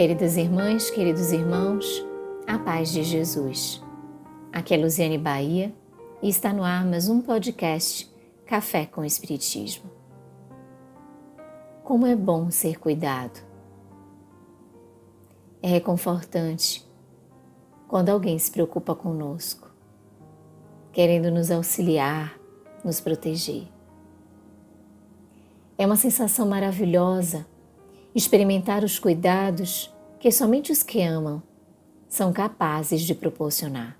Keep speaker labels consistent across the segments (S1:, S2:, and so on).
S1: Queridas irmãs, queridos irmãos, a paz de Jesus. Aqui é Luziane Bahia e está no ar mais um podcast Café com Espiritismo. Como é bom ser cuidado. É reconfortante quando alguém se preocupa conosco, querendo nos auxiliar, nos proteger. É uma sensação maravilhosa experimentar os cuidados que somente os que amam são capazes de proporcionar.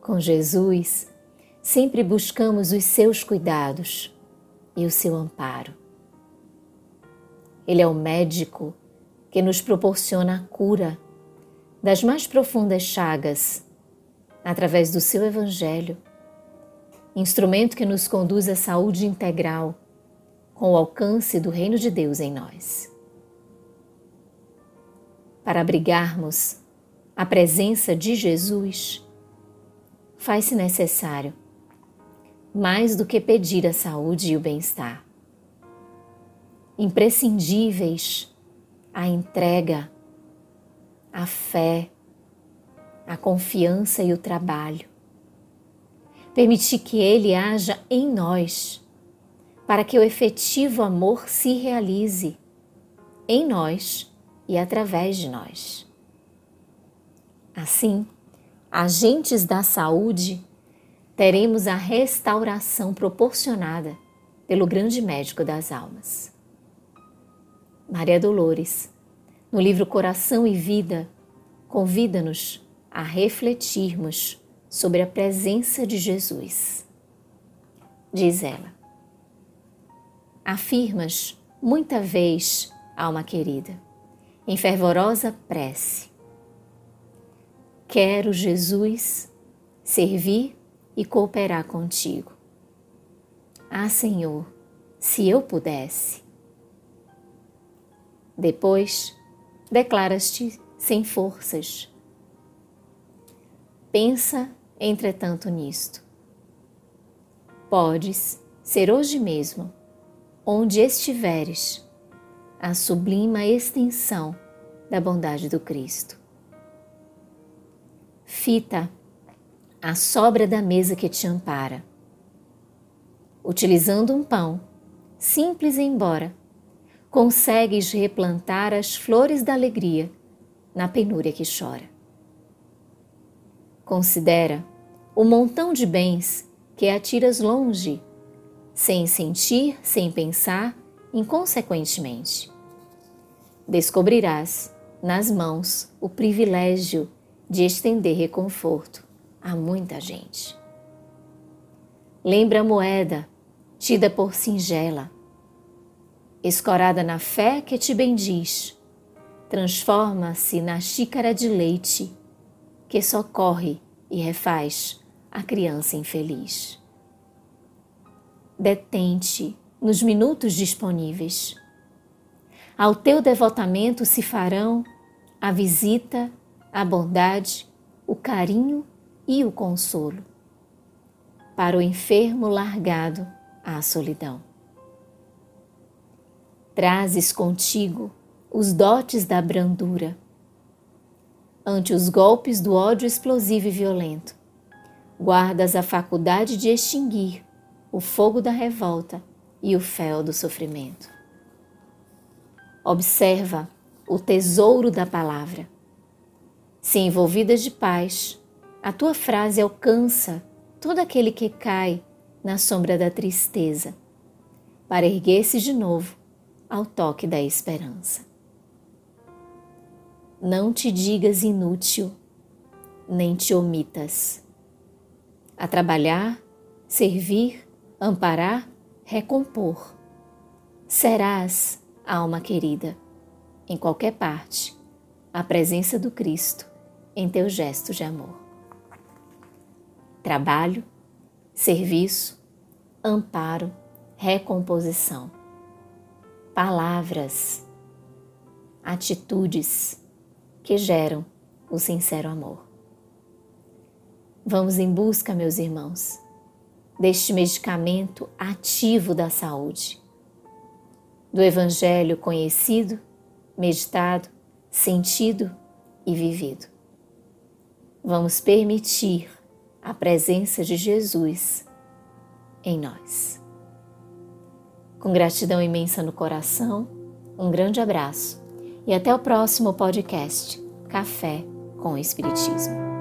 S1: Com Jesus, sempre buscamos os seus cuidados e o seu amparo. Ele é o médico que nos proporciona a cura das mais profundas chagas através do seu Evangelho, instrumento que nos conduz à saúde integral com o alcance do reino de Deus em nós. Para abrigarmos a presença de Jesus, faz-se necessário mais do que pedir a saúde e o bem-estar. Imprescindíveis a entrega, a fé, a confiança e o trabalho. Permitir que Ele haja em nós para que o efetivo amor se realize em nós e através de nós. Assim, agentes da saúde, teremos a restauração proporcionada pelo grande médico das almas. Maria Dolores, no livro Coração e Vida, convida-nos a refletirmos sobre a presença de Jesus. Diz ela: afirmas muita vez, alma querida, em fervorosa prece. Quero, Jesus, servir e cooperar contigo. Ah, Senhor, se eu pudesse. Depois, declaras-te sem forças. Pensa, entretanto, nisto. Podes ser hoje mesmo onde estiveres, a sublima extensão da bondade do Cristo. Fita a sobra da mesa que te ampara. Utilizando um pão, simples embora, consegues replantar as flores da alegria na penúria que chora. Considera o montão de bens que atiras longe sem sentir, sem pensar, inconsequentemente. Descobrirás nas mãos o privilégio de estender reconforto a muita gente. Lembra a moeda, tida por singela, escorada na fé que te bendiz, transforma-se na xícara de leite que socorre e refaz a criança infeliz detente nos minutos disponíveis. Ao teu devotamento se farão a visita, a bondade, o carinho e o consolo. Para o enfermo largado à solidão. Trazes contigo os dotes da brandura. Ante os golpes do ódio explosivo e violento, guardas a faculdade de extinguir o fogo da revolta e o fel do sofrimento. Observa o tesouro da palavra. Se envolvida de paz, a tua frase alcança todo aquele que cai na sombra da tristeza, para erguer-se de novo ao toque da esperança. Não te digas inútil, nem te omitas. A trabalhar, servir, amparar, recompor. Serás, alma querida, em qualquer parte, a presença do Cristo em teu gesto de amor. Trabalho, serviço, amparo, recomposição. Palavras, atitudes que geram o sincero amor. Vamos em busca, meus irmãos, deste medicamento ativo da saúde, do Evangelho conhecido, meditado, sentido e vivido. Vamos permitir a presença de Jesus em nós. Com gratidão imensa no coração, um grande abraço e até o próximo podcast Café com o Espiritismo.